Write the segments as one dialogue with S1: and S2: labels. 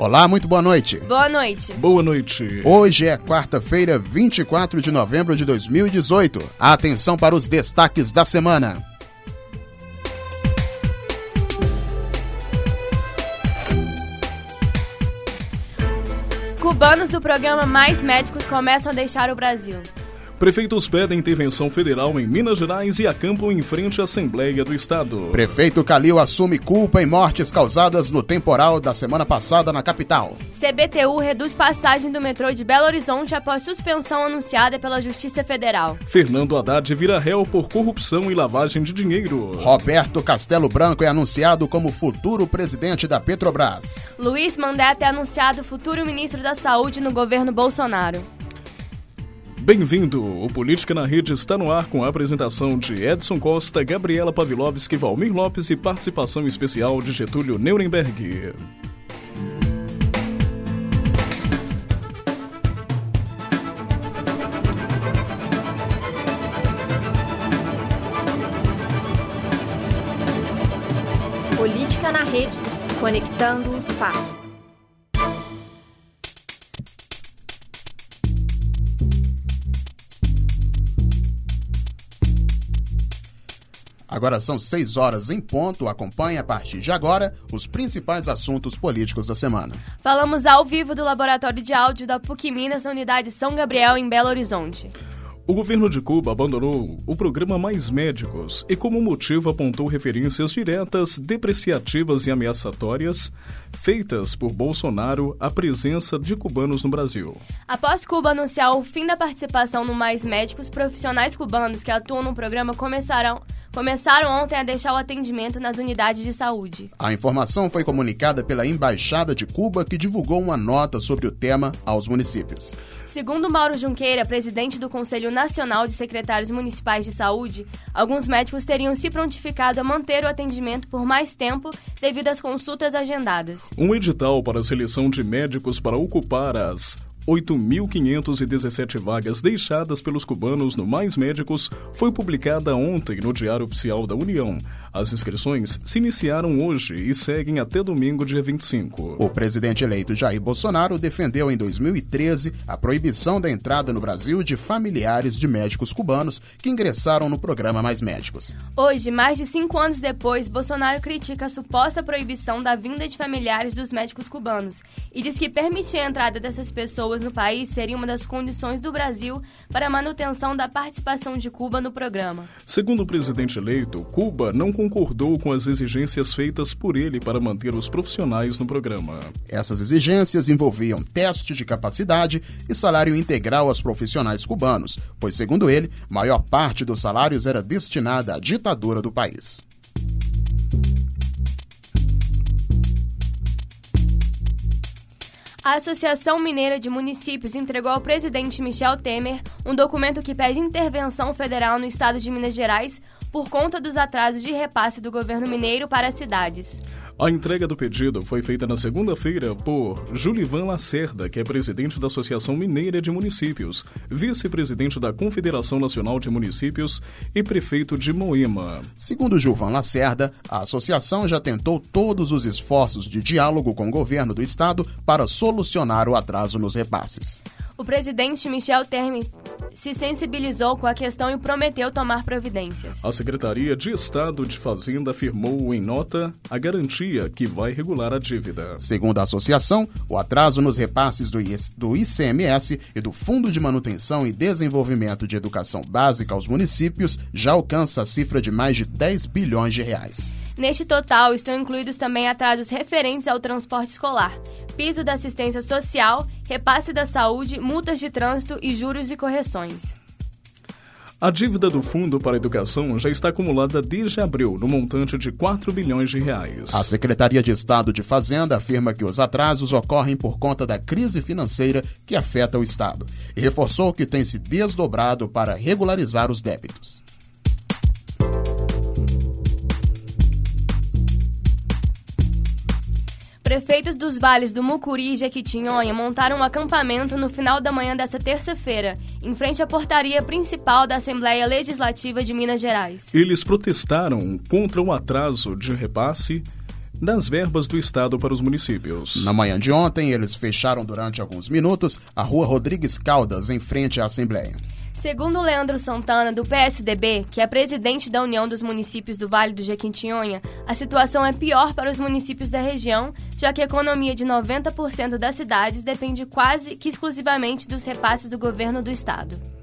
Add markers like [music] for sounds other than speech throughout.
S1: Olá, muito boa noite.
S2: Boa noite.
S3: Boa noite.
S1: Hoje é quarta-feira, 24 de novembro de 2018. Atenção para os destaques da semana.
S2: Cubanos do programa Mais Médicos começam a deixar o Brasil.
S3: Prefeitos pedem intervenção federal em Minas Gerais e acampam em frente à Assembleia do Estado.
S1: Prefeito Calil assume culpa em mortes causadas no temporal da semana passada na capital.
S2: CBTU reduz passagem do metrô de Belo Horizonte após suspensão anunciada pela Justiça Federal.
S3: Fernando Haddad vira réu por corrupção e lavagem de dinheiro.
S1: Roberto Castelo Branco é anunciado como futuro presidente da Petrobras.
S2: Luiz Mandetta é anunciado futuro ministro da Saúde no governo Bolsonaro.
S3: Bem-vindo! O Política na Rede está no ar com a apresentação de Edson Costa, Gabriela Pavlovski, Valmir Lopes e participação especial de Getúlio Nuremberg.
S4: Política na Rede, conectando os fatos.
S1: Agora são 6 horas em ponto. Acompanhe a partir de agora os principais assuntos políticos da semana.
S2: Falamos ao vivo do Laboratório de Áudio da PUC Minas, na unidade São Gabriel, em Belo Horizonte.
S3: O governo de Cuba abandonou o programa Mais Médicos e, como motivo, apontou referências diretas, depreciativas e ameaçatórias feitas por Bolsonaro à presença de cubanos no Brasil.
S2: Após Cuba anunciar o fim da participação no Mais Médicos, profissionais cubanos que atuam no programa começaram começaram ontem a deixar o atendimento nas unidades de saúde.
S1: A informação foi comunicada pela Embaixada de Cuba, que divulgou uma nota sobre o tema aos municípios.
S2: Segundo Mauro Junqueira, presidente do Conselho Nacional de Secretários Municipais de Saúde, alguns médicos teriam se prontificado a manter o atendimento por mais tempo devido às consultas agendadas.
S3: Um edital para a seleção de médicos para ocupar as 8.517 vagas deixadas pelos cubanos no Mais Médicos foi publicada ontem no Diário Oficial da União. As inscrições se iniciaram hoje e seguem até domingo, dia 25.
S1: O presidente eleito Jair Bolsonaro defendeu em 2013 a proibição da entrada no Brasil de familiares de médicos cubanos que ingressaram no programa Mais Médicos.
S2: Hoje, mais de cinco anos depois, Bolsonaro critica a suposta proibição da vinda de familiares dos médicos cubanos e diz que permitir a entrada dessas pessoas no país seria uma das condições do Brasil para a manutenção da participação de Cuba no programa.
S3: Segundo o presidente eleito, Cuba não concordou com as exigências feitas por ele para manter os profissionais no programa.
S1: Essas exigências envolviam teste de capacidade e salário integral aos profissionais cubanos, pois, segundo ele, maior parte dos salários era destinada à ditadura do país.
S2: A Associação Mineira de Municípios entregou ao presidente Michel Temer um documento que pede intervenção federal no estado de Minas Gerais por conta dos atrasos de repasse do governo mineiro para as cidades.
S3: A entrega do pedido foi feita na segunda-feira por Julivan Lacerda, que é presidente da Associação Mineira de Municípios, vice-presidente da Confederação Nacional de Municípios e prefeito de Moema.
S1: Segundo Gilvan Lacerda, a associação já tentou todos os esforços de diálogo com o governo do estado para solucionar o atraso nos repasses.
S2: O presidente Michel Temer se sensibilizou com a questão e prometeu tomar providências.
S3: A Secretaria de Estado de Fazenda afirmou em nota a garantia que vai regular a dívida.
S1: Segundo a associação, o atraso nos repasses do, do ICMS e do Fundo de Manutenção e Desenvolvimento de Educação Básica aos municípios já alcança a cifra de mais de 10 bilhões de reais.
S2: Neste total estão incluídos também atrasos referentes ao transporte escolar, piso da assistência social, repasse da saúde, multas de trânsito e juros e correções.
S3: A dívida do Fundo para a Educação já está acumulada desde abril, no montante de 4 bilhões de reais.
S1: A Secretaria de Estado de Fazenda afirma que os atrasos ocorrem por conta da crise financeira que afeta o Estado e reforçou que tem se desdobrado para regularizar os débitos.
S2: Prefeitos dos vales do Mucuri e Jequitinhonha montaram um acampamento no final da manhã desta terça-feira, em frente à portaria principal da Assembleia Legislativa de Minas Gerais.
S3: Eles protestaram contra o atraso de repasse das verbas do Estado para os municípios.
S1: Na manhã de ontem, eles fecharam durante alguns minutos a rua Rodrigues Caldas, em frente à Assembleia.
S2: Segundo Leandro Santana, do PSDB, que é presidente da União dos Municípios do Vale do Jequitinhonha, a situação é pior para os municípios da região, já que a economia de 90% das cidades depende quase que exclusivamente dos repasses do governo do estado.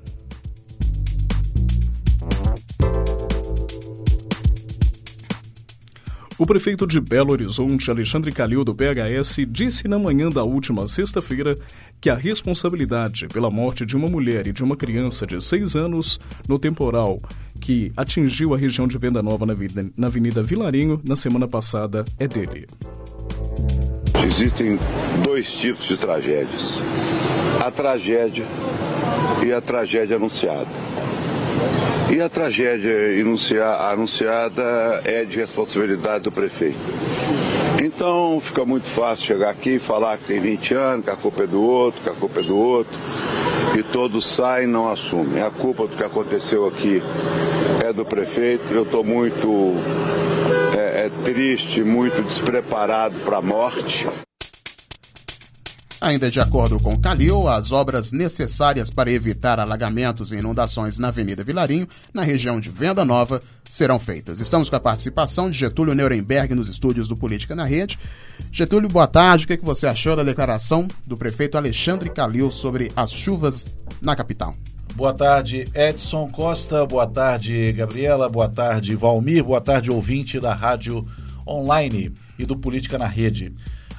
S3: O prefeito de Belo Horizonte, Alexandre Calil, do PHS, disse na manhã da última sexta-feira que a responsabilidade pela morte de uma mulher e de uma criança de seis anos no temporal que atingiu a região de Venda Nova na Avenida Vilarinho na semana passada é dele.
S5: Existem dois tipos de tragédias: a tragédia e a tragédia anunciada. E a tragédia anunciada é de responsabilidade do prefeito. Então fica muito fácil chegar aqui e falar que tem 20 anos, que a culpa é do outro, que a culpa é do outro, e todos saem e não assumem. A culpa do que aconteceu aqui é do prefeito. Eu estou muito é, é, triste, muito despreparado para a morte.
S1: Ainda de acordo com Calil, as obras necessárias para evitar alagamentos e inundações na Avenida Vilarinho, na região de Venda Nova, serão feitas. Estamos com a participação de Getúlio Nuremberg nos estúdios do Política na Rede. Getúlio, boa tarde. O que você achou da declaração do prefeito Alexandre Calil sobre as chuvas na capital?
S6: Boa tarde, Edson Costa. Boa tarde, Gabriela. Boa tarde, Valmir. Boa tarde, ouvinte da Rádio Online e do Política na Rede.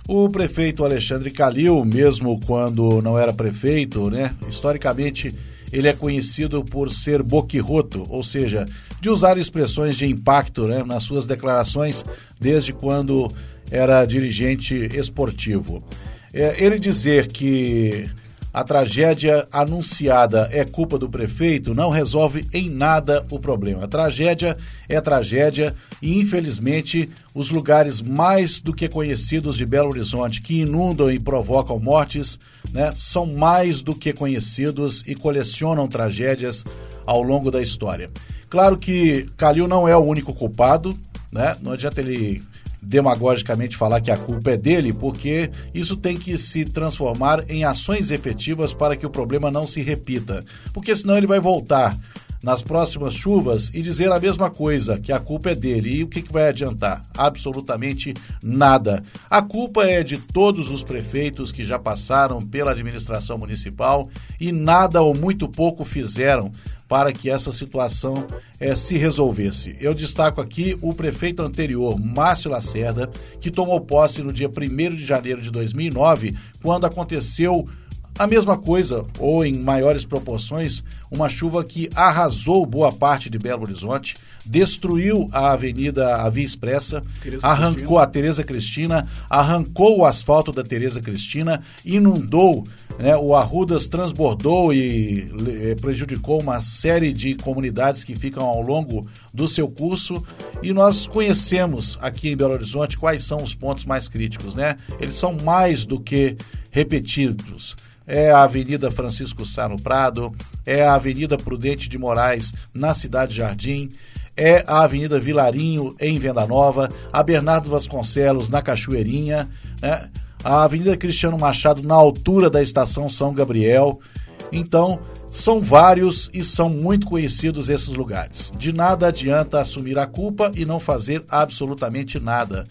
S6: O prefeito Alexandre Calil, mesmo quando não era prefeito, né, historicamente ele é conhecido por ser boquirroto, ou seja, de usar expressões de impacto né, nas suas declarações desde quando era dirigente esportivo. É, ele dizer que a tragédia anunciada é culpa do prefeito não resolve em nada o problema. A tragédia é tragédia e, infelizmente, os lugares mais do que conhecidos de Belo Horizonte que inundam e provocam mortes né, são mais do que conhecidos e colecionam tragédias ao longo da história. Claro que Calil não é o único culpado, né? não adianta ele demagogicamente falar que a culpa é dele, porque isso tem que se transformar em ações efetivas para que o problema não se repita. Porque senão ele vai voltar nas próximas chuvas e dizer a mesma coisa, que a culpa é dele. E o que, que vai adiantar? Absolutamente nada. A culpa é de todos os prefeitos que já passaram pela administração municipal e nada ou muito pouco fizeram para que essa situação é, se resolvesse. Eu destaco aqui o prefeito anterior, Márcio Lacerda, que tomou posse no dia 1 de janeiro de 2009, quando aconteceu a mesma coisa, ou em maiores proporções, uma chuva que arrasou boa parte de Belo Horizonte, destruiu a Avenida a Via Expressa, Tereza arrancou Cristina. a Tereza Cristina, arrancou o asfalto da Tereza Cristina, inundou, né, o Arrudas transbordou e eh, prejudicou uma série de comunidades que ficam ao longo do seu curso e nós conhecemos aqui em Belo Horizonte quais são os pontos mais críticos, né? Eles são mais do que repetidos é a Avenida Francisco Sá no Prado, é a Avenida Prudente de Moraes na Cidade Jardim, é a Avenida Vilarinho em Venda Nova, a Bernardo Vasconcelos na Cachoeirinha, né? A Avenida Cristiano Machado na altura da Estação São Gabriel. Então, são vários e são muito conhecidos esses lugares. De nada adianta assumir a culpa e não fazer absolutamente nada.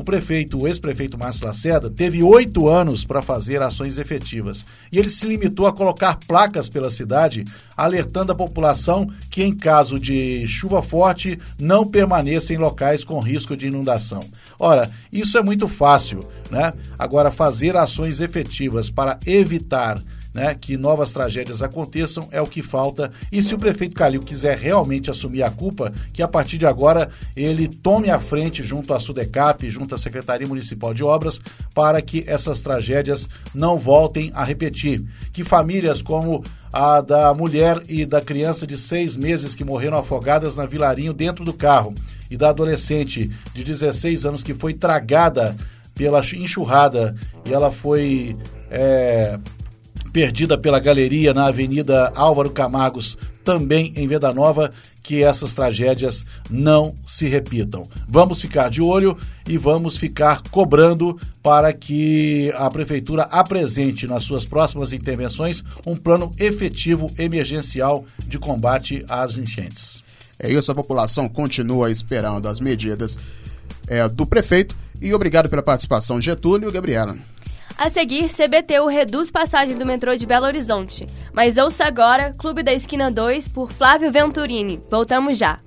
S6: O prefeito, o ex-prefeito Márcio Lacerda, teve oito anos para fazer ações efetivas. E ele se limitou a colocar placas pela cidade, alertando a população que, em caso de chuva forte, não permaneça em locais com risco de inundação. Ora, isso é muito fácil, né? Agora, fazer ações efetivas para evitar né, que novas tragédias aconteçam é o que falta. E se o prefeito Calil quiser realmente assumir a culpa, que a partir de agora ele tome a frente junto à Sudecap, junto à Secretaria Municipal de Obras, para que essas tragédias não voltem a repetir. Que famílias como a da mulher e da criança de seis meses que morreram afogadas na Vilarinho dentro do carro e da adolescente de 16 anos que foi tragada pela enxurrada e ela foi é, perdida pela galeria na Avenida Álvaro Camargos, também em Venda Nova, que essas tragédias não se repitam. Vamos ficar de olho e vamos ficar cobrando para que a prefeitura apresente nas suas próximas intervenções um plano efetivo emergencial de combate às enchentes.
S1: É isso, a população continua esperando as medidas é, do prefeito. E obrigado pela participação, Getúlio e Gabriela.
S7: A seguir, CBTU reduz passagem do metrô de Belo Horizonte. Mas ouça agora Clube da Esquina 2 por Flávio Venturini. Voltamos já.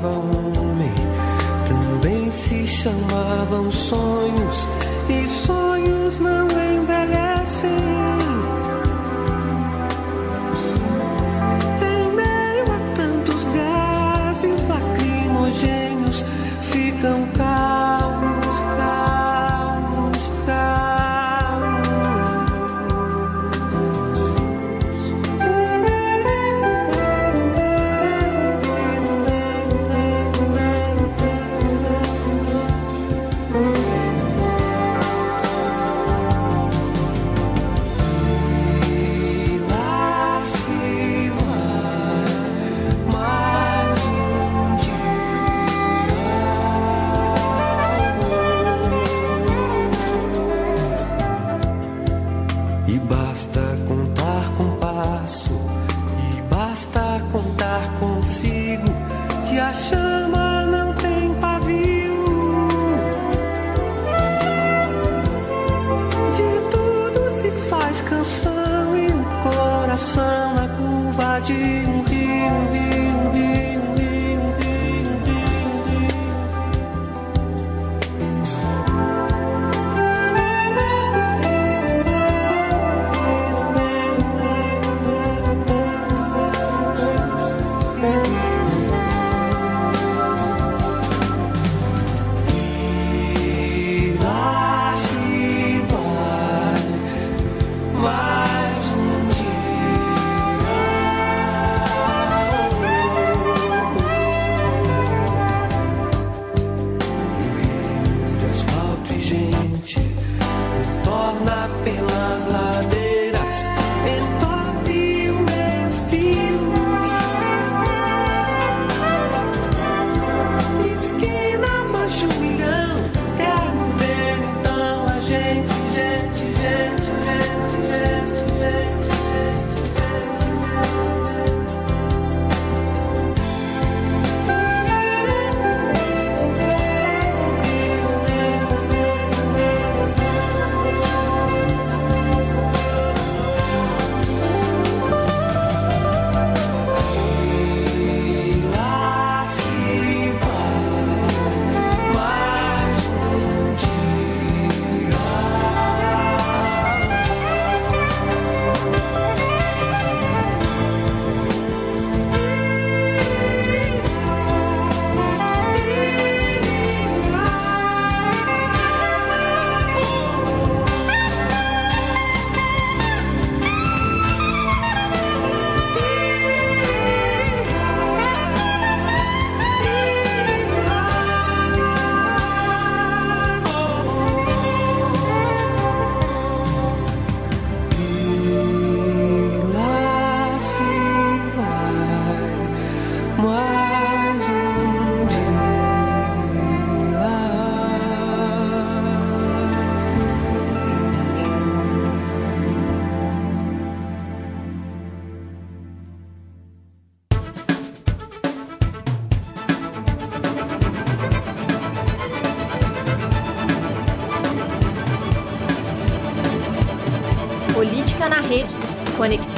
S4: chamava homem, também
S7: se chamavam sonhos, e sonhos não envelhecem. Em meio a tantos gases lacrimogêneos ficam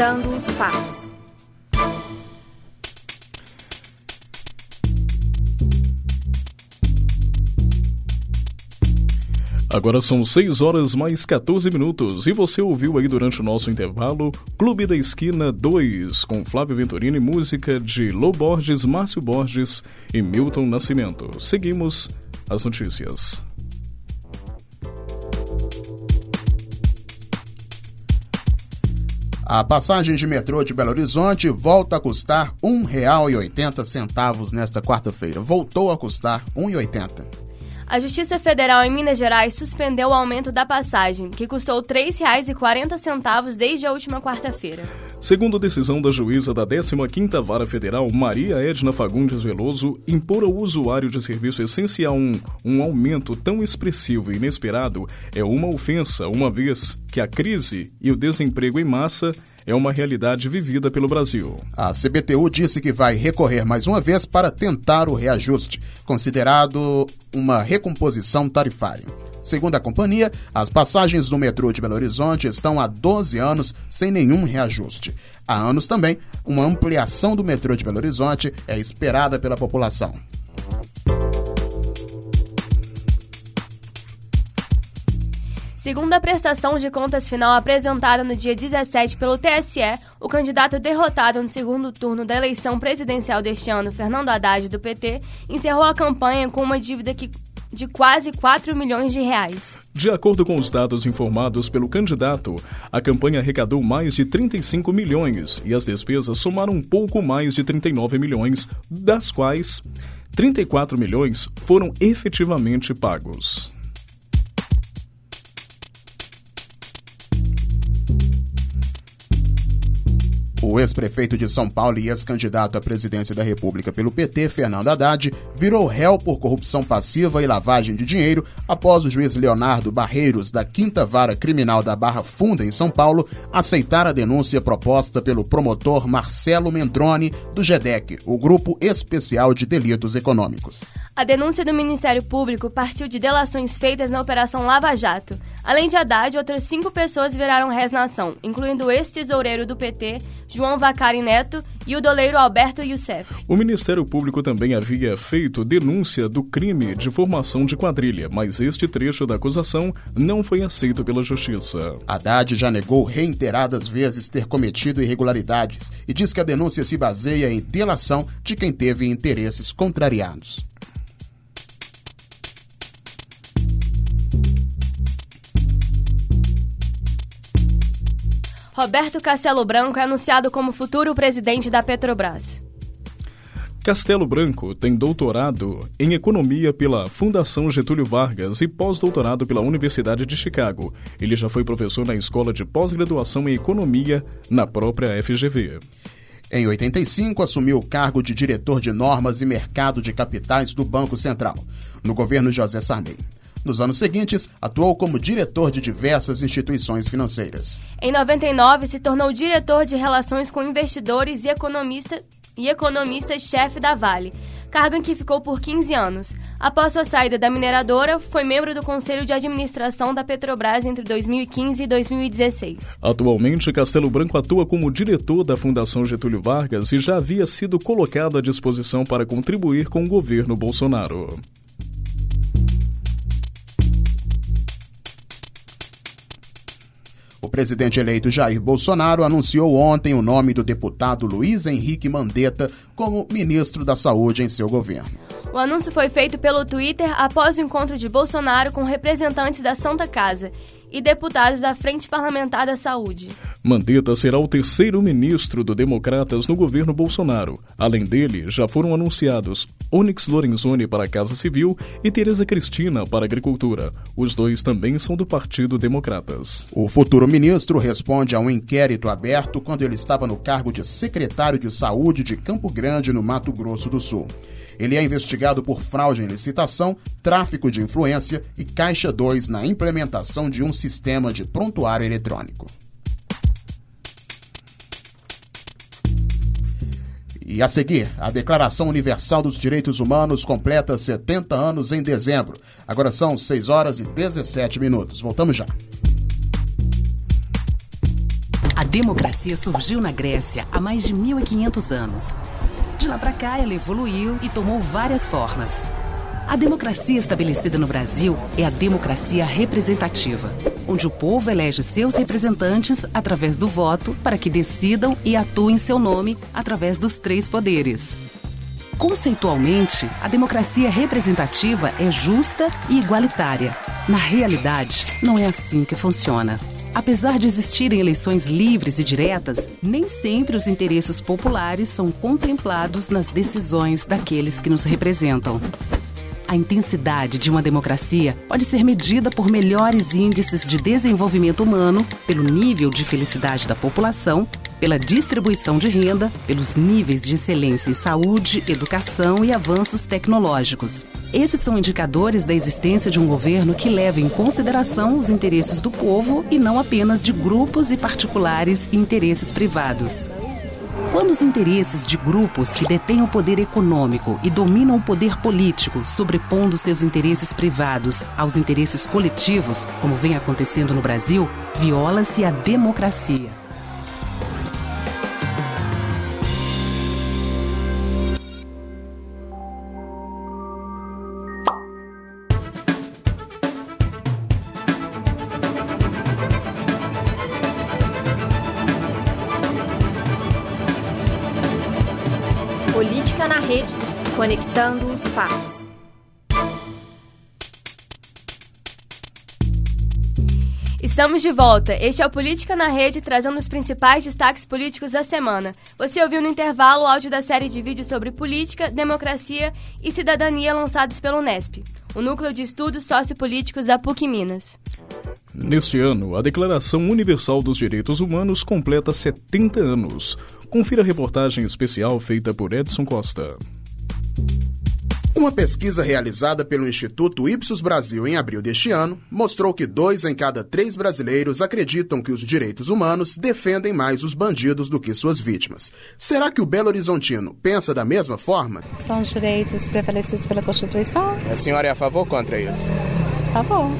S4: conectando os fatos.
S3: Agora são 6 horas mais 14 minutos e você ouviu aí durante o nosso intervalo Clube da Esquina 2 com Flávio Venturini, música de Lô Borges, Márcio Borges e Milton Nascimento. Seguimos as notícias.
S1: A passagem de metrô de Belo Horizonte volta a custar R$ 1,80 nesta quarta-feira. Voltou a custar R$ 1,80.
S2: A Justiça Federal em Minas Gerais suspendeu o aumento da passagem, que custou R$ 3,40 desde a última quarta-feira.
S3: Segundo decisão da juíza da 15ª Vara Federal, Maria Edna Fagundes Veloso, impor ao usuário de serviço essencial um, um aumento tão expressivo e inesperado é uma ofensa, uma vez que a crise e o desemprego em massa é uma realidade vivida pelo Brasil.
S1: A CBTU disse que vai recorrer mais uma vez para tentar o reajuste, considerado uma recomposição tarifária. Segundo a companhia, as passagens do metrô de Belo Horizonte estão há 12 anos sem nenhum reajuste. Há anos também, uma ampliação do metrô de Belo Horizonte é esperada pela população.
S2: Segundo a prestação de contas final apresentada no dia 17 pelo TSE, o candidato derrotado no segundo turno da eleição presidencial deste ano, Fernando Haddad, do PT, encerrou a campanha com uma dívida que de quase 4 milhões de reais.
S3: De acordo com os dados informados pelo candidato, a campanha arrecadou mais de 35 milhões e as despesas somaram um pouco mais de 39 milhões, das quais 34 milhões foram efetivamente pagos.
S1: O ex-prefeito de São Paulo e ex-candidato à presidência da República pelo PT, Fernando Haddad, virou réu por corrupção passiva e lavagem de dinheiro após o juiz Leonardo Barreiros, da Quinta Vara Criminal da Barra Funda, em São Paulo, aceitar a denúncia proposta pelo promotor Marcelo Mendrone, do GEDEC, o Grupo Especial de Delitos Econômicos.
S2: A denúncia do Ministério Público partiu de delações feitas na Operação Lava Jato. Além de Haddad, outras cinco pessoas viraram réis na ação, incluindo o ex-tesoureiro do PT, João Vacari Neto, e o doleiro Alberto Youssef.
S3: O Ministério Público também havia feito denúncia do crime de formação de quadrilha, mas este trecho da acusação não foi aceito pela Justiça.
S1: Haddad já negou reiteradas vezes ter cometido irregularidades e diz que a denúncia se baseia em delação de quem teve interesses contrariados.
S2: Roberto Castelo Branco é anunciado como futuro presidente da Petrobras.
S3: Castelo Branco tem doutorado em economia pela Fundação Getúlio Vargas e pós-doutorado pela Universidade de Chicago. Ele já foi professor na Escola de Pós-Graduação em Economia na própria FGV.
S1: Em 85, assumiu o cargo de diretor de normas e mercado de capitais do Banco Central, no governo José Sarney. Nos anos seguintes, atuou como diretor de diversas instituições financeiras.
S2: Em 99, se tornou diretor de Relações com Investidores e economista e economista-chefe da Vale, cargo em que ficou por 15 anos. Após sua saída da mineradora, foi membro do Conselho de Administração da Petrobras entre 2015 e 2016.
S3: Atualmente, Castelo Branco atua como diretor da Fundação Getúlio Vargas e já havia sido colocado à disposição para contribuir com o governo Bolsonaro.
S1: O presidente eleito Jair Bolsonaro anunciou ontem o nome do deputado Luiz Henrique Mandetta como ministro da Saúde em seu governo.
S2: O anúncio foi feito pelo Twitter após o encontro de Bolsonaro com representantes da Santa Casa e deputados da Frente Parlamentar da Saúde.
S3: Mandetta será o terceiro ministro do Democratas no governo Bolsonaro. Além dele, já foram anunciados Onyx Lorenzoni para a Casa Civil e Tereza Cristina para a Agricultura. Os dois também são do Partido Democratas.
S1: O futuro ministro responde a um inquérito aberto quando ele estava no cargo de secretário de Saúde de Campo Grande, no Mato Grosso do Sul. Ele é investigado por fraude em licitação, tráfico de influência e Caixa 2 na implementação de um sistema de prontuário eletrônico. E a seguir, a Declaração Universal dos Direitos Humanos completa 70 anos em dezembro. Agora são 6 horas e 17 minutos. Voltamos já.
S8: democracia surgiu na Grécia há mais de 1500 anos. De lá para cá, ela evoluiu e tomou várias formas. A democracia estabelecida no Brasil é a democracia representativa, onde o povo elege seus representantes através do voto para que decidam e atuem em seu nome através dos três poderes. Conceitualmente, a democracia representativa é justa e igualitária. Na realidade, não é assim que funciona. Apesar de existirem eleições livres e diretas, nem sempre os interesses populares são contemplados nas decisões daqueles que nos representam. A intensidade de uma democracia pode ser medida por melhores índices de desenvolvimento humano, pelo nível de felicidade da população, pela distribuição de renda, pelos níveis de excelência em saúde, educação e avanços tecnológicos. Esses são indicadores da existência de um governo que leva em consideração os interesses do povo e não apenas de grupos e particulares interesses privados. Quando os interesses de grupos que detêm o poder econômico e dominam o poder político, sobrepondo seus interesses privados aos interesses coletivos, como vem acontecendo no Brasil, viola-se a democracia.
S4: Política na Rede, conectando os fatos.
S2: Estamos de volta. Este é o Política na Rede, trazendo os principais destaques políticos da semana. Você ouviu no intervalo o áudio da série de vídeos sobre política, democracia e cidadania lançados pelo Unesp, o Núcleo de Estudos Sociopolíticos da PUC Minas.
S3: Neste ano, a Declaração Universal dos Direitos Humanos completa 70 anos. Confira a reportagem especial feita por Edson Costa.
S1: Uma pesquisa realizada pelo Instituto Ipsos Brasil em abril deste ano mostrou que dois em cada três brasileiros acreditam que os direitos humanos defendem mais os bandidos do que suas vítimas. Será que o Belo Horizontino pensa da mesma forma?
S9: São os direitos prevalecidos pela Constituição?
S1: A senhora é a favor ou contra isso?
S9: A favor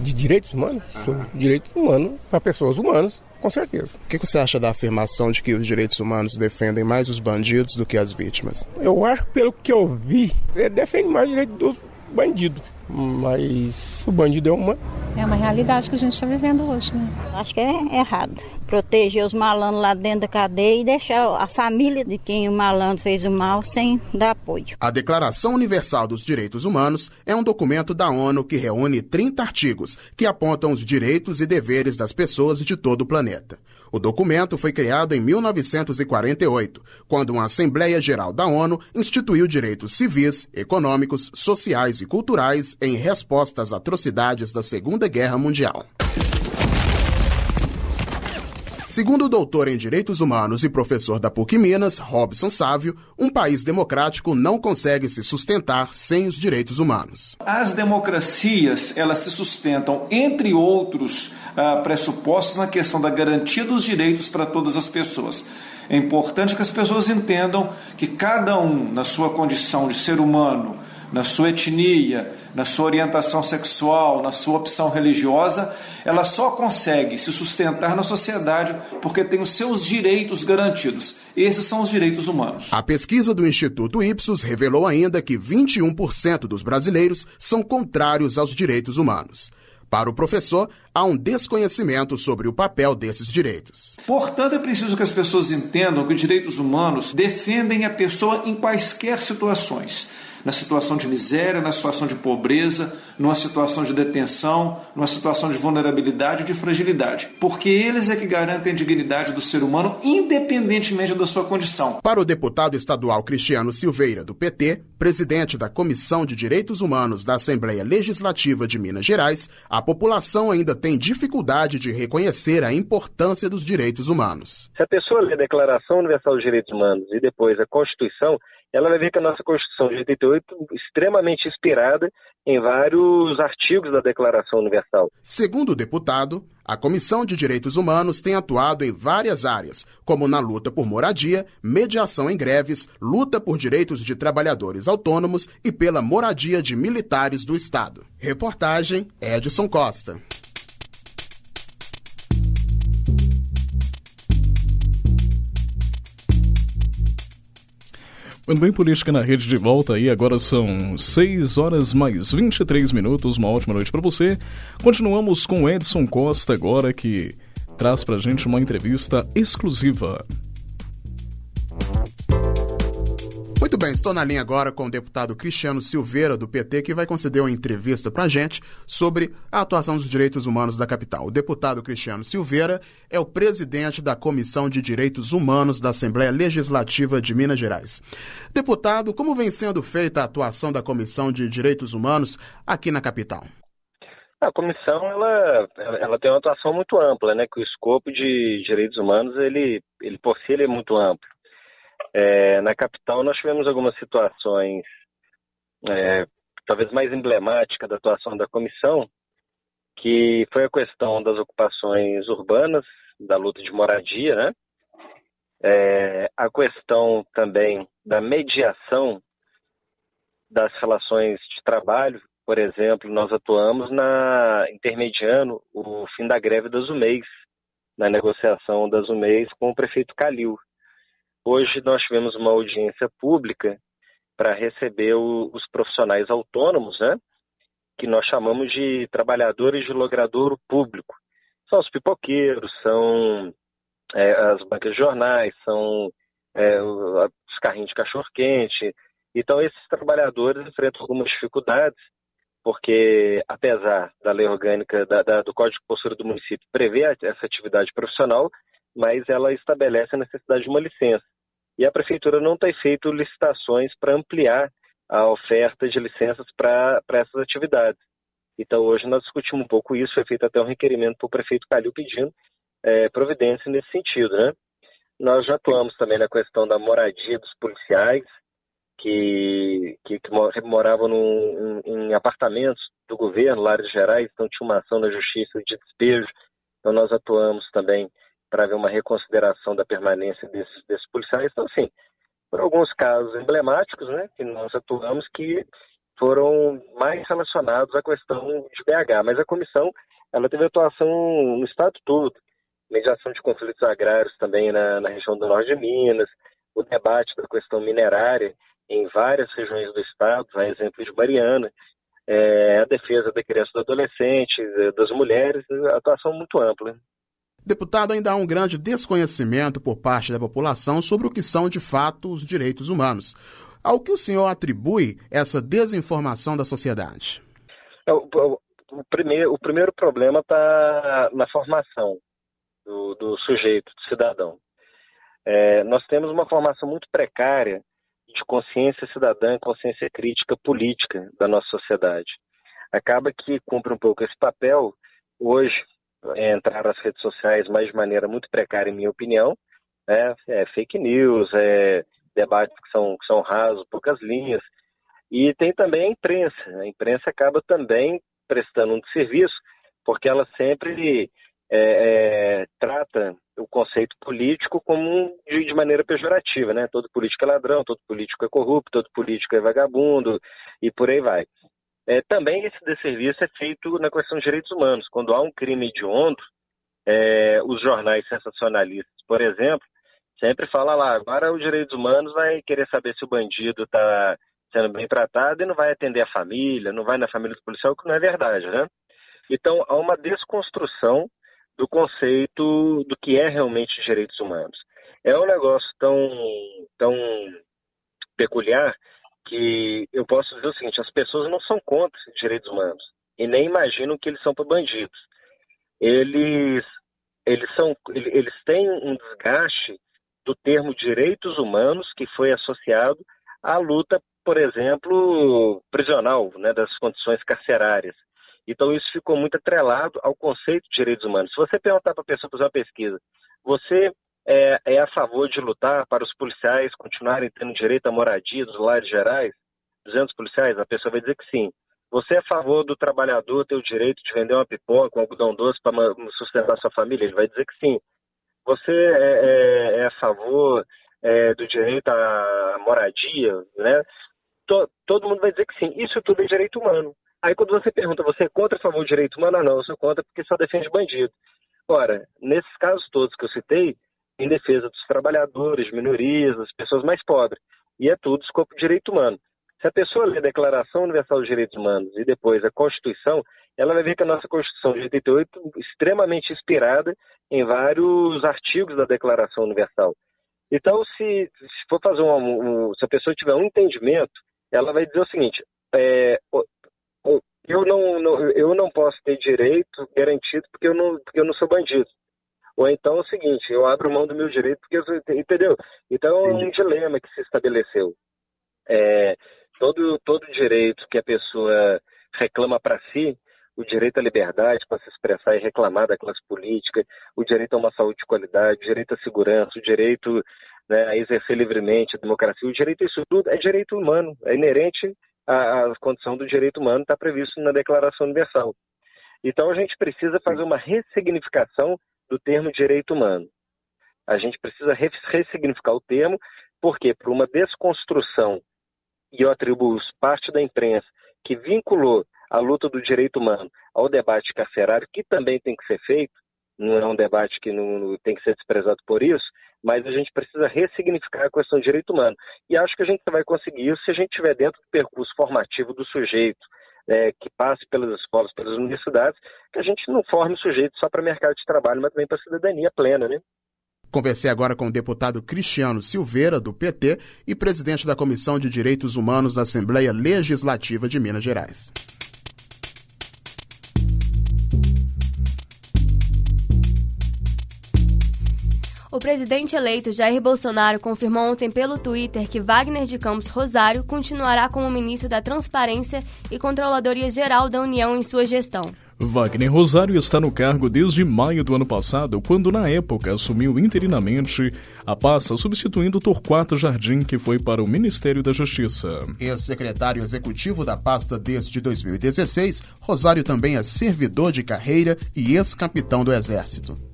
S10: de direitos humanos? Sou direitos humanos para pessoas humanas, com certeza.
S1: O que você acha da afirmação de que os direitos humanos defendem mais os bandidos do que as vítimas?
S10: Eu acho que, pelo que eu vi, defende mais o direito dos bandidos. Mas o bandido é uma.
S9: É uma realidade que a gente está vivendo hoje, né?
S11: Acho que é errado. Proteger os malandros lá dentro da cadeia e deixar a família de quem o malandro fez o mal sem dar apoio.
S1: A Declaração Universal dos Direitos Humanos é um documento da ONU que reúne 30 artigos que apontam os direitos e deveres das pessoas de todo o planeta. O documento foi criado em 1948, quando uma Assembleia Geral da ONU instituiu direitos civis, econômicos, sociais e culturais em resposta às atrocidades da Segunda Guerra Mundial. Segundo o doutor em Direitos Humanos e professor da PUC Minas, Robson Sávio, um país democrático não consegue se sustentar sem os direitos humanos.
S12: As democracias, elas se sustentam, entre outros uh, pressupostos, na questão da garantia dos direitos para todas as pessoas. É importante que as pessoas entendam que cada um, na sua condição de ser humano, na sua etnia, na sua orientação sexual, na sua opção religiosa, ela só consegue se sustentar na sociedade porque tem os seus direitos garantidos. Esses são os direitos humanos.
S1: A pesquisa do Instituto Ipsos revelou ainda que 21% dos brasileiros são contrários aos direitos humanos. Para o professor, há um desconhecimento sobre o papel desses direitos.
S12: Portanto, é preciso que as pessoas entendam que os direitos humanos defendem a pessoa em quaisquer situações na situação de miséria, na situação de pobreza, numa situação de detenção, numa situação de vulnerabilidade e de fragilidade. Porque eles é que garantem a dignidade do ser humano, independentemente da sua condição.
S1: Para o deputado estadual Cristiano Silveira, do PT, presidente da Comissão de Direitos Humanos da Assembleia Legislativa de Minas Gerais, a população ainda tem dificuldade de reconhecer a importância dos direitos humanos.
S13: Se a pessoa lê a Declaração Universal dos Direitos Humanos e depois a Constituição, ela vai ver que a nossa Constituição de 88 é extremamente inspirada em vários artigos da Declaração Universal.
S1: Segundo o deputado, a Comissão de Direitos Humanos tem atuado em várias áreas, como na luta por moradia, mediação em greves, luta por direitos de trabalhadores autônomos e pela moradia de militares do Estado. Reportagem Edson Costa.
S3: Muito bem, Política na Rede de volta aí. Agora são 6 horas mais 23 minutos. Uma ótima noite para você. Continuamos com Edson Costa agora, que traz pra gente uma entrevista exclusiva.
S1: Muito bem, estou na linha agora com o deputado Cristiano Silveira, do PT, que vai conceder uma entrevista para a gente sobre a atuação dos direitos humanos da capital. O deputado Cristiano Silveira é o presidente da Comissão de Direitos Humanos da Assembleia Legislativa de Minas Gerais. Deputado, como vem sendo feita a atuação da Comissão de Direitos Humanos aqui na capital?
S13: A comissão ela, ela tem uma atuação muito ampla, né? Que o escopo de direitos humanos ele, ele por si ele é muito amplo. É, na capital, nós tivemos algumas situações, é, talvez mais emblemática da atuação da comissão, que foi a questão das ocupações urbanas, da luta de moradia, né? É, a questão também da mediação das relações de trabalho, por exemplo, nós atuamos na intermediando o fim da greve das UMEIs, na negociação das UMEIs com o prefeito Calil. Hoje nós tivemos uma audiência pública para receber o, os profissionais autônomos, né? Que nós chamamos de trabalhadores de logradouro público. São os pipoqueiros, são é, as bancas de jornais, são é, os carrinhos de cachorro-quente. Então, esses trabalhadores enfrentam algumas dificuldades, porque, apesar da lei orgânica, da, da, do Código de Postura do município prever essa atividade profissional, mas ela estabelece a necessidade de uma licença. E a prefeitura não tem feito licitações para ampliar a oferta de licenças para essas atividades. Então, hoje nós discutimos um pouco isso, foi feito até um requerimento para o prefeito Calil pedindo é, providência nesse sentido. Né? Nós já atuamos também na questão da moradia dos policiais, que, que, que moravam num, em, em apartamentos do governo, lá Gerais, então tinha uma ação na justiça de despejo. Então, nós atuamos também para haver uma reconsideração da permanência desses, desses policiais. Então, assim, por alguns casos emblemáticos, né, que nós atuamos que foram mais relacionados à questão de BH, mas a comissão ela teve atuação no estado todo, mediação de conflitos agrários também na, na região do norte de Minas, o debate da questão minerária em várias regiões do estado, a exemplo de Mariana, é, a defesa da criança e do adolescente, das mulheres, atuação muito ampla.
S1: Deputado, ainda há um grande desconhecimento por parte da população sobre o que são de fato os direitos humanos. Ao que o senhor atribui essa desinformação da sociedade?
S13: É, o, o, o primeiro, o primeiro problema está na formação do, do, sujeito, do cidadão. É, nós temos uma formação muito precária de consciência cidadã, consciência crítica política da nossa sociedade. Acaba que cumpre um pouco esse papel hoje é, entrar nas redes sociais, mas de maneira muito precária, em minha opinião. Né? É, fake news, é, debates que são, que são rasos, poucas linhas. E tem também a imprensa. A imprensa acaba também prestando um serviço, porque ela sempre é, é, trata o conceito político como de, de, maneira pejorativa, né? Todo político é ladrão, todo político é corrupto, todo político é vagabundo e por aí vai. É, também esse desserviço é feito na questão de direitos humanos. Quando há um crime hediondo, é, os jornais sensacionalistas, por exemplo, sempre falam lá, agora os direitos humanos vai querer saber se o bandido está sendo bem tratado e não vai atender a família, não vai na família do policial, que não é verdade, né? Então, há uma desconstrução do conceito do que é realmente direitos humanos. É um negócio tão, tão peculiar que eu posso dizer o seguinte: as pessoas não são contra direitos humanos e nem imaginam que eles são para bandidos. Eles, eles, são, eles têm um desgaste do termo direitos humanos que foi associado à luta, por exemplo, prisional, né, das condições carcerárias. Então isso ficou muito atrelado ao conceito de direitos humanos. Se você perguntar para a pessoa fazer uma pesquisa, você é, é, a favor de lutar para os policiais continuarem tendo direito à moradia dos lares gerais? 200 policiais? A pessoa vai dizer que sim. Você é a favor do trabalhador ter o direito de vender uma pipoca, um algodão doce para sustentar sua família? Ele vai dizer que sim. Você é, é, é a favor é, do direito à moradia, né? todo mundo vai dizer que sim. Isso tudo é direito humano. Aí quando você pergunta, você é contra a favor do direito humano? Ah, não, eu sou contra porque só defende bandido. Ora, nesses casos todos que eu citei, em defesa dos trabalhadores, minorias, das pessoas mais pobres. e é tudo escopo de direito humano. Se a pessoa lê a Declaração Universal dos Direitos Humanos e depois a Constituição, ela vai ver que a nossa Constituição de 88 é extremamente inspirada em vários artigos da Declaração Universal. Então, se, se for fazer um, um, se a pessoa tiver um entendimento, ela vai dizer o seguinte: é, eu não, não, eu não posso ter direito garantido porque eu não, porque eu não sou bandido. Ou então é o seguinte, eu abro mão do meu direito porque eu, entendeu? Então é um dilema que se estabeleceu. É, todo todo direito que a pessoa reclama para si, o direito à liberdade para se expressar e reclamar da classe política, o direito a uma saúde de qualidade, o direito à segurança, o direito né, a exercer livremente a democracia, o direito a isso tudo é direito humano, é inerente à, à condição do direito humano, está previsto na Declaração Universal. Então a gente precisa fazer uma ressignificação do termo direito humano. A gente precisa ressignificar o termo, porque por uma desconstrução, e eu atribuo parte da imprensa que vinculou a luta do direito humano ao debate carcerário, que também tem que ser feito, não é um debate que não, tem que ser desprezado por isso, mas a gente precisa ressignificar a questão do direito humano. E acho que a gente vai conseguir isso se a gente estiver dentro do percurso formativo do sujeito, é, que passe pelas escolas, pelas universidades, que a gente não forme o sujeito só para mercado de trabalho, mas também para cidadania plena, né?
S1: Conversei agora com o deputado Cristiano Silveira, do PT, e presidente da Comissão de Direitos Humanos da Assembleia Legislativa de Minas Gerais.
S2: Presidente eleito Jair Bolsonaro confirmou ontem pelo Twitter que Wagner de Campos Rosário continuará como ministro da Transparência e Controladoria Geral da União em sua gestão.
S3: Wagner Rosário está no cargo desde maio do ano passado, quando na época assumiu interinamente a pasta substituindo Torquato Jardim, que foi para o Ministério da Justiça.
S1: Ex-secretário executivo da pasta desde 2016, Rosário também é servidor de carreira e ex-capitão do Exército.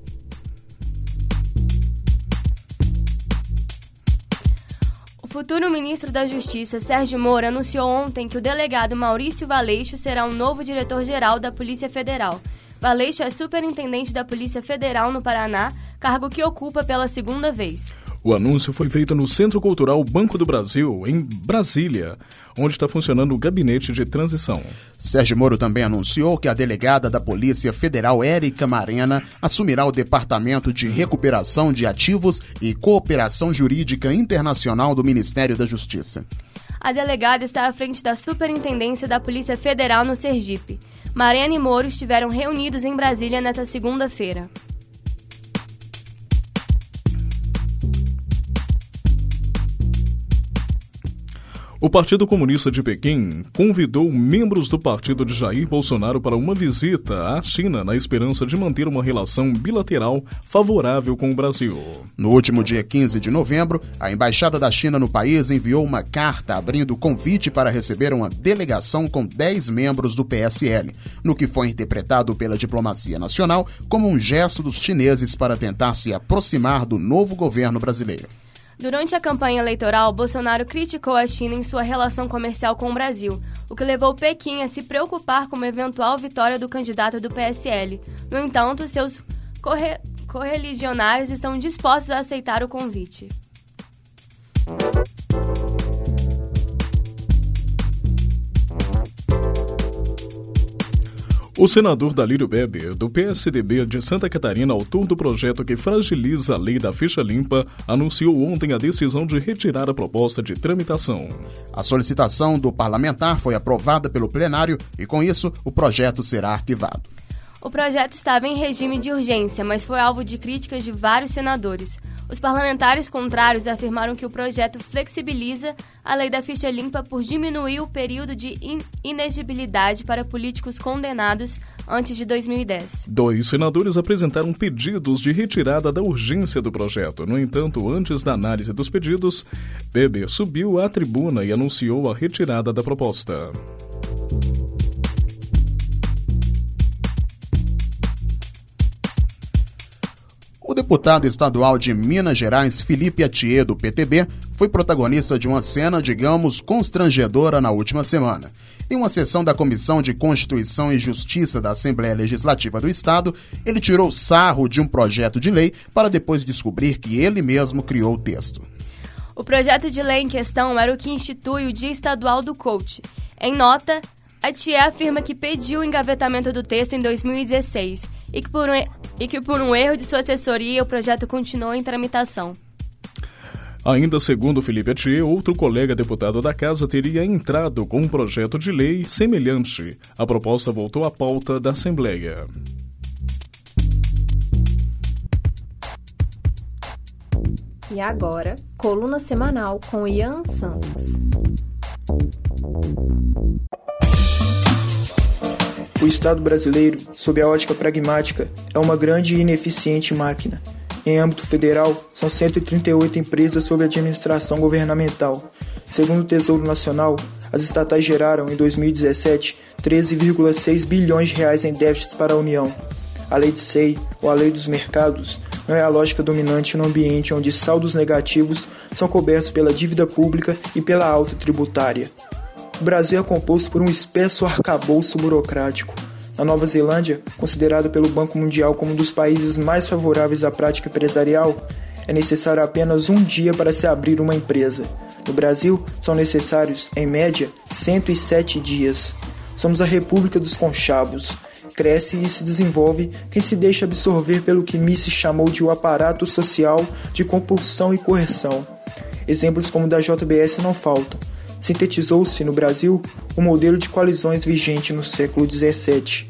S2: Futuro ministro da Justiça, Sérgio Moro, anunciou ontem que o delegado Maurício Valeixo será o novo diretor-geral da Polícia Federal. Valeixo é superintendente da Polícia Federal no Paraná, cargo que ocupa pela segunda vez.
S3: O anúncio foi feito no Centro Cultural Banco do Brasil, em Brasília, onde está funcionando o gabinete de transição.
S1: Sérgio Moro também anunciou que a delegada da Polícia Federal, Érica Marena, assumirá o Departamento de Recuperação de Ativos e Cooperação Jurídica Internacional do Ministério da Justiça.
S2: A delegada está à frente da Superintendência da Polícia Federal no Sergipe. Marena e Moro estiveram reunidos em Brasília nesta segunda-feira.
S3: O Partido Comunista de Pequim convidou membros do partido de Jair Bolsonaro para uma visita à China na esperança de manter uma relação bilateral favorável com o Brasil.
S1: No último dia 15 de novembro, a Embaixada da China no país enviou uma carta abrindo convite para receber uma delegação com 10 membros do PSL, no que foi interpretado pela diplomacia nacional como um gesto dos chineses para tentar se aproximar do novo governo brasileiro.
S2: Durante a campanha eleitoral, Bolsonaro criticou a China em sua relação comercial com o Brasil, o que levou Pequim a se preocupar com uma eventual vitória do candidato do PSL. No entanto, seus corre correligionários estão dispostos a aceitar o convite.
S3: O senador Dalírio Bebe, do PSDB de Santa Catarina, autor do projeto que fragiliza a lei da ficha limpa, anunciou ontem a decisão de retirar a proposta de tramitação.
S1: A solicitação do parlamentar foi aprovada pelo plenário e, com isso, o projeto será arquivado.
S2: O projeto estava em regime de urgência, mas foi alvo de críticas de vários senadores. Os parlamentares contrários afirmaram que o projeto flexibiliza a lei da ficha limpa por diminuir o período de inegibilidade para políticos condenados antes de 2010.
S3: Dois senadores apresentaram pedidos de retirada da urgência do projeto. No entanto, antes da análise dos pedidos, Weber subiu à tribuna e anunciou a retirada da proposta.
S1: Deputado estadual de Minas Gerais, Felipe Atier, do PTB, foi protagonista de uma cena, digamos, constrangedora na última semana. Em uma sessão da Comissão de Constituição e Justiça da Assembleia Legislativa do Estado, ele tirou sarro de um projeto de lei para depois descobrir que ele mesmo criou o texto.
S2: O projeto de lei em questão era o que institui o Dia Estadual do Coach. Em nota, a TIE afirma que pediu o engavetamento do texto em 2016 e que, por um, e que por um erro de sua assessoria o projeto continuou em tramitação.
S3: Ainda segundo Felipe Atier, outro colega deputado da casa teria entrado com um projeto de lei semelhante. A proposta voltou à pauta da Assembleia.
S4: E agora, coluna semanal com Ian Santos.
S14: O Estado brasileiro, sob a ótica pragmática, é uma grande e ineficiente máquina. Em âmbito federal, são 138 empresas sob administração governamental. Segundo o Tesouro Nacional, as estatais geraram, em 2017, 13,6 bilhões de reais em déficits para a União. A lei de SEI, ou a lei dos mercados, não é a lógica dominante no ambiente onde saldos negativos são cobertos pela dívida pública e pela alta tributária. O Brasil é composto por um espesso arcabouço burocrático. Na Nova Zelândia, considerado pelo Banco Mundial como um dos países mais favoráveis à prática empresarial, é necessário apenas um dia para se abrir uma empresa. No Brasil, são necessários, em média, 107 dias. Somos a República dos Conchavos. Cresce e se desenvolve quem se deixa absorver pelo que Missy chamou de o aparato social de compulsão e correção. Exemplos como o da JBS não faltam sintetizou-se no Brasil o modelo de coalizões vigente no século XVII.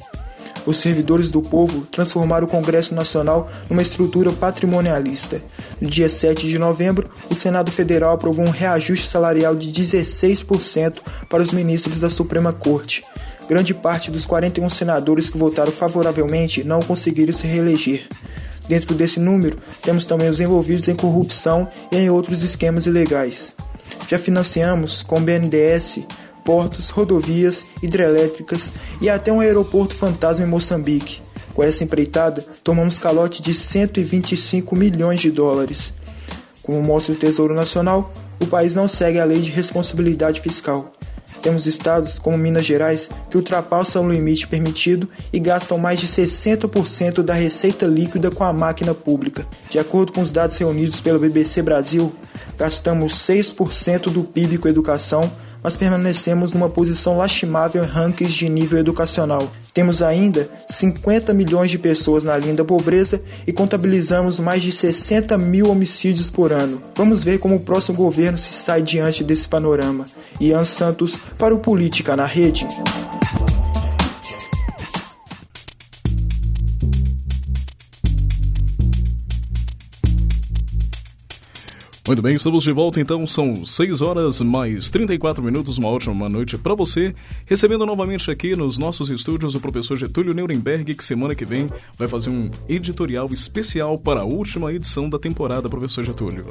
S14: Os servidores do povo transformaram o Congresso Nacional numa estrutura patrimonialista. No dia 7 de novembro, o Senado Federal aprovou um reajuste salarial de 16% para os ministros da Suprema Corte. Grande parte dos 41 senadores que votaram favoravelmente não conseguiram se reeleger. Dentro desse número, temos também os envolvidos em corrupção e em outros esquemas ilegais. Já financiamos com BNDES portos, rodovias, hidrelétricas e até um aeroporto fantasma em Moçambique. Com essa empreitada, tomamos calote de 125 milhões de dólares. Como mostra o Tesouro Nacional, o país não segue a lei de responsabilidade fiscal. Temos estados como Minas Gerais que ultrapassam o limite permitido e gastam mais de 60% da receita líquida com a máquina pública. De acordo com os dados reunidos pelo BBC Brasil, gastamos 6% do PIB com educação, mas permanecemos numa posição lastimável em rankings de nível educacional. Temos ainda 50 milhões de pessoas na linha da pobreza e contabilizamos mais de 60 mil homicídios por ano. Vamos ver como o próximo governo se sai diante desse panorama. Ian Santos para o Política na Rede.
S3: Muito bem, estamos de volta então, são 6 horas mais 34 minutos, uma ótima noite para você. Recebendo novamente aqui nos nossos estúdios o professor Getúlio Nuremberg, que semana que vem vai fazer um editorial especial para a última edição da temporada, professor Getúlio.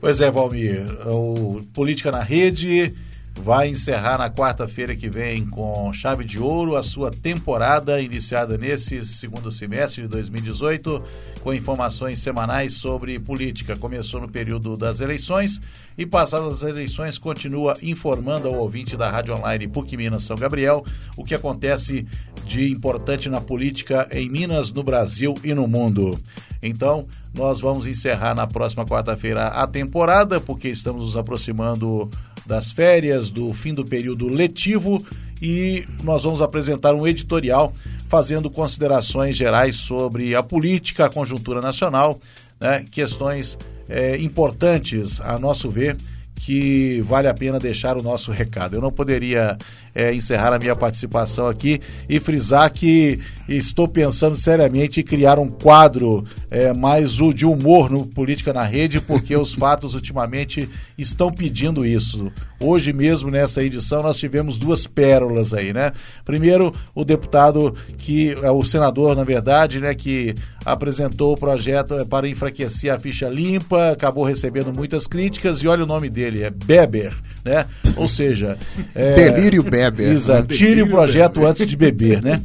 S6: Pois é, Valmir, o Política na Rede vai encerrar na quarta-feira que vem com chave de ouro a sua temporada iniciada nesse segundo semestre de 2018 com informações semanais sobre política. Começou no período das eleições e, passadas as eleições, continua informando ao ouvinte da Rádio Online PUC Minas São Gabriel o que acontece de importante na política em Minas, no Brasil e no mundo. Então, nós vamos encerrar na próxima quarta-feira a temporada, porque estamos nos aproximando das férias, do fim do período letivo e nós vamos apresentar um editorial fazendo considerações gerais sobre a política, a conjuntura nacional, né, questões é, importantes, a nosso ver, que vale a pena deixar o nosso recado. Eu não poderia é, encerrar a minha participação aqui e frisar que estou pensando seriamente em criar um quadro é, mais o de humor no Política na Rede, porque os [laughs] fatos ultimamente estão pedindo isso. Hoje mesmo, nessa edição, nós tivemos duas pérolas aí, né? Primeiro, o deputado que é o senador, na verdade, né, que apresentou o projeto para enfraquecer a ficha limpa, acabou recebendo muitas críticas e olha o nome dele, é Beber, né? Ou seja, é,
S1: Delírio Beber.
S6: Exato, tire o projeto antes de beber, né?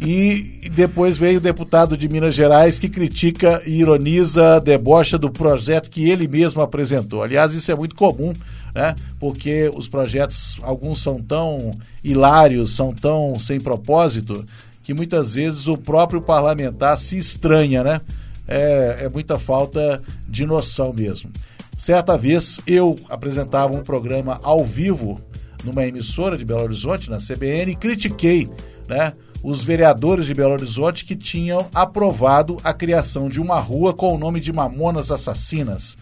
S6: E depois veio o deputado de Minas Gerais que critica e ironiza, debocha do projeto que ele mesmo apresentou. Aliás, isso é muito comum né? Porque os projetos, alguns são tão hilários, são tão sem propósito, que muitas vezes o próprio parlamentar se estranha, né? É, é muita falta de noção mesmo. Certa vez eu apresentava um programa ao vivo numa emissora de Belo Horizonte, na CBN, e critiquei né, os vereadores de Belo Horizonte que tinham aprovado a criação de uma rua com o nome de Mamonas Assassinas.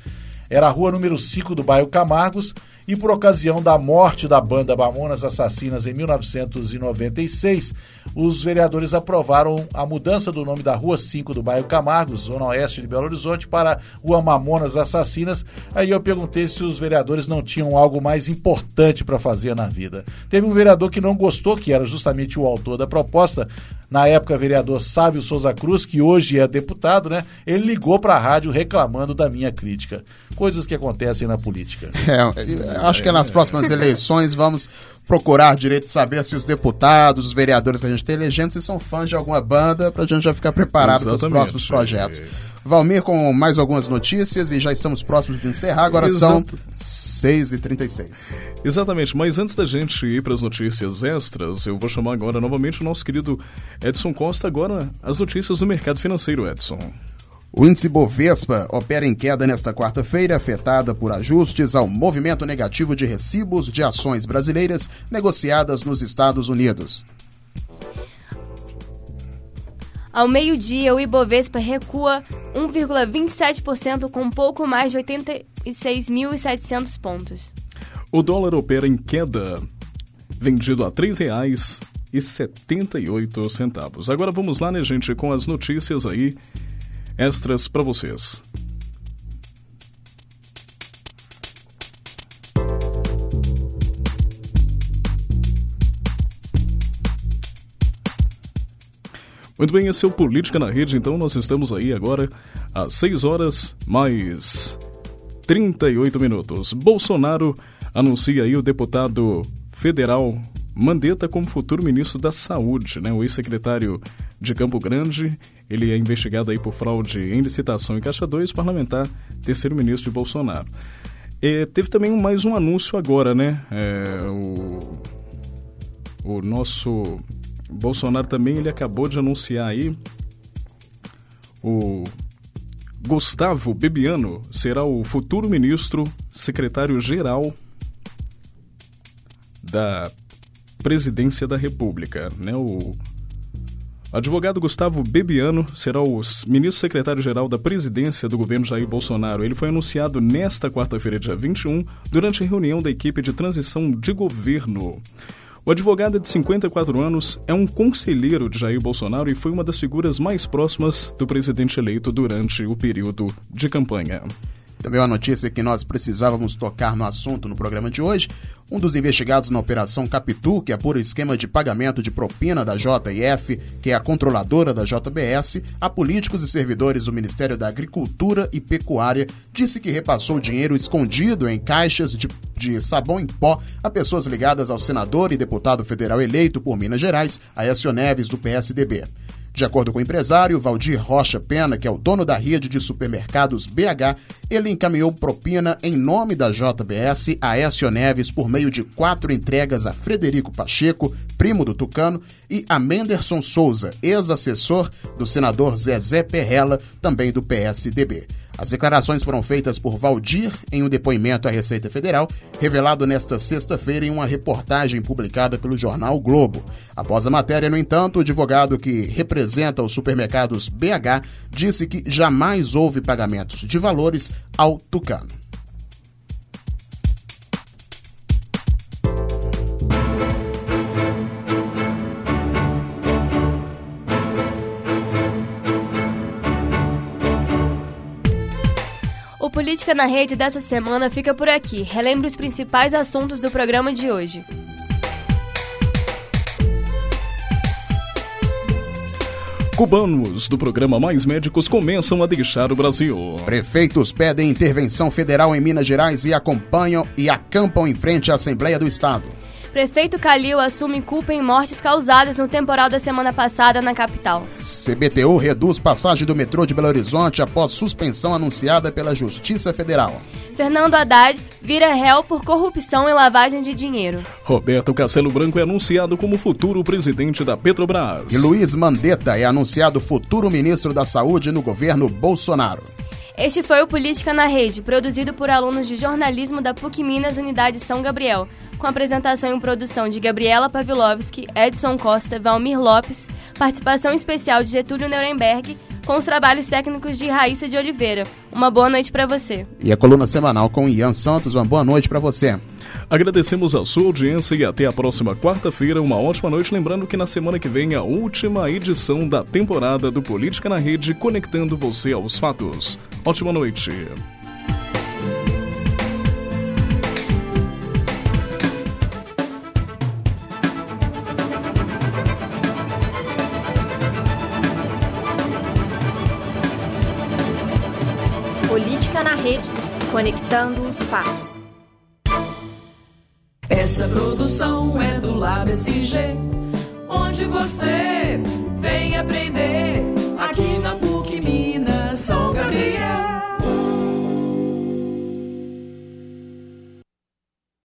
S6: Era a rua número 5 do bairro Camargos e por ocasião da morte da banda Mamonas Assassinas em 1996, os vereadores aprovaram a mudança do nome da Rua 5 do bairro Camargos, zona oeste de Belo Horizonte, para Rua Mamonas Assassinas. Aí eu perguntei se os vereadores não tinham algo mais importante para fazer na vida. Teve um vereador que não gostou, que era justamente o autor da proposta, na época vereador Sávio Souza Cruz, que hoje é deputado, né? Ele ligou para a rádio reclamando da minha crítica. Coisas que acontecem na política.
S1: É, acho que nas próximas eleições vamos procurar direito de saber se os deputados, os vereadores que a gente está elegendo, se são fãs de alguma banda, para a gente já ficar preparado para os próximos projetos. Valmir com mais algumas notícias e já estamos próximos de encerrar, agora Exato. são 6h36.
S3: Exatamente, mas antes da gente ir para as notícias extras, eu vou chamar agora novamente o nosso querido Edson Costa, agora as notícias do mercado financeiro, Edson.
S1: O índice Bovespa opera em queda nesta quarta-feira, afetada por ajustes ao movimento negativo de recibos de ações brasileiras negociadas nos Estados Unidos.
S2: Ao meio-dia, o Ibovespa recua 1,27% com pouco mais de 86.700 pontos.
S3: O dólar opera em queda, vendido a R$ 3,78. Agora vamos lá, né, gente, com as notícias aí extras para vocês. Muito bem, esse é o Política na Rede, então nós estamos aí agora às 6 horas mais 38 minutos. Bolsonaro anuncia aí o deputado federal Mandetta como futuro ministro da Saúde, né? O ex-secretário de Campo Grande, ele é investigado aí por fraude em licitação em Caixa 2, parlamentar, terceiro ministro de Bolsonaro. Teve também mais um anúncio agora, né? É, o, o nosso Bolsonaro também ele acabou de anunciar aí o Gustavo Bebiano será o futuro ministro secretário-geral da presidência da República. Né? O advogado Gustavo Bebiano será o ministro secretário-geral da presidência do governo Jair Bolsonaro. Ele foi anunciado nesta quarta-feira, dia 21, durante a reunião da equipe de transição de governo. O advogado de 54 anos é um conselheiro de Jair Bolsonaro e foi uma das figuras mais próximas do presidente eleito durante o período de campanha.
S1: Também uma notícia que nós precisávamos tocar no assunto no programa de hoje. Um dos investigados na Operação Capitu, que apura esquema de pagamento de propina da JF, que é a controladora da JBS, a políticos e servidores do Ministério da Agricultura e Pecuária, disse que repassou dinheiro escondido em caixas de, de sabão em pó a pessoas ligadas ao senador e deputado federal eleito por Minas Gerais, Aécio Neves, do PSDB. De acordo com o empresário Valdir Rocha Pena, que é o dono da rede de supermercados BH, ele encaminhou propina em nome da JBS a Écio Neves por meio de quatro entregas a Frederico Pacheco, primo do Tucano, e a Menderson Souza, ex-assessor do senador Zezé Perrella, também do PSDB. As declarações foram feitas por Valdir em um depoimento à Receita Federal, revelado nesta sexta-feira em uma reportagem publicada pelo jornal Globo. Após a matéria, no entanto, o advogado que representa os supermercados BH disse que jamais houve pagamentos de valores ao Tucano.
S2: O Política na Rede dessa semana fica por aqui. Relembre os principais assuntos do programa de hoje.
S3: Cubanos do programa Mais Médicos começam a deixar o Brasil.
S1: Prefeitos pedem intervenção federal em Minas Gerais e acompanham e acampam em frente à Assembleia do Estado.
S2: Prefeito Calil assume culpa em mortes causadas no temporal da semana passada na capital.
S1: CBTU reduz passagem do metrô de Belo Horizonte após suspensão anunciada pela Justiça Federal.
S2: Fernando Haddad vira réu por corrupção e lavagem de dinheiro.
S3: Roberto Castelo Branco é anunciado como futuro presidente da Petrobras.
S1: E Luiz Mandetta é anunciado futuro ministro da Saúde no governo Bolsonaro.
S2: Este foi o Política na Rede, produzido por alunos de jornalismo da PUC Minas Unidade São Gabriel, com apresentação e produção de Gabriela Pavlovski, Edson Costa, Valmir Lopes, participação especial de Getúlio Nuremberg, com os trabalhos técnicos de Raíssa de Oliveira. Uma boa noite para você.
S1: E a coluna semanal com Ian Santos, uma boa noite para você.
S3: Agradecemos a sua audiência e até a próxima quarta-feira. Uma ótima noite. Lembrando que na semana que vem a última edição da temporada do Política na Rede, conectando você aos fatos. Ótima noite.
S4: Política na Rede, conectando os fatos.
S15: Essa produção é do Lab SG, onde você vem aprender. Yeah.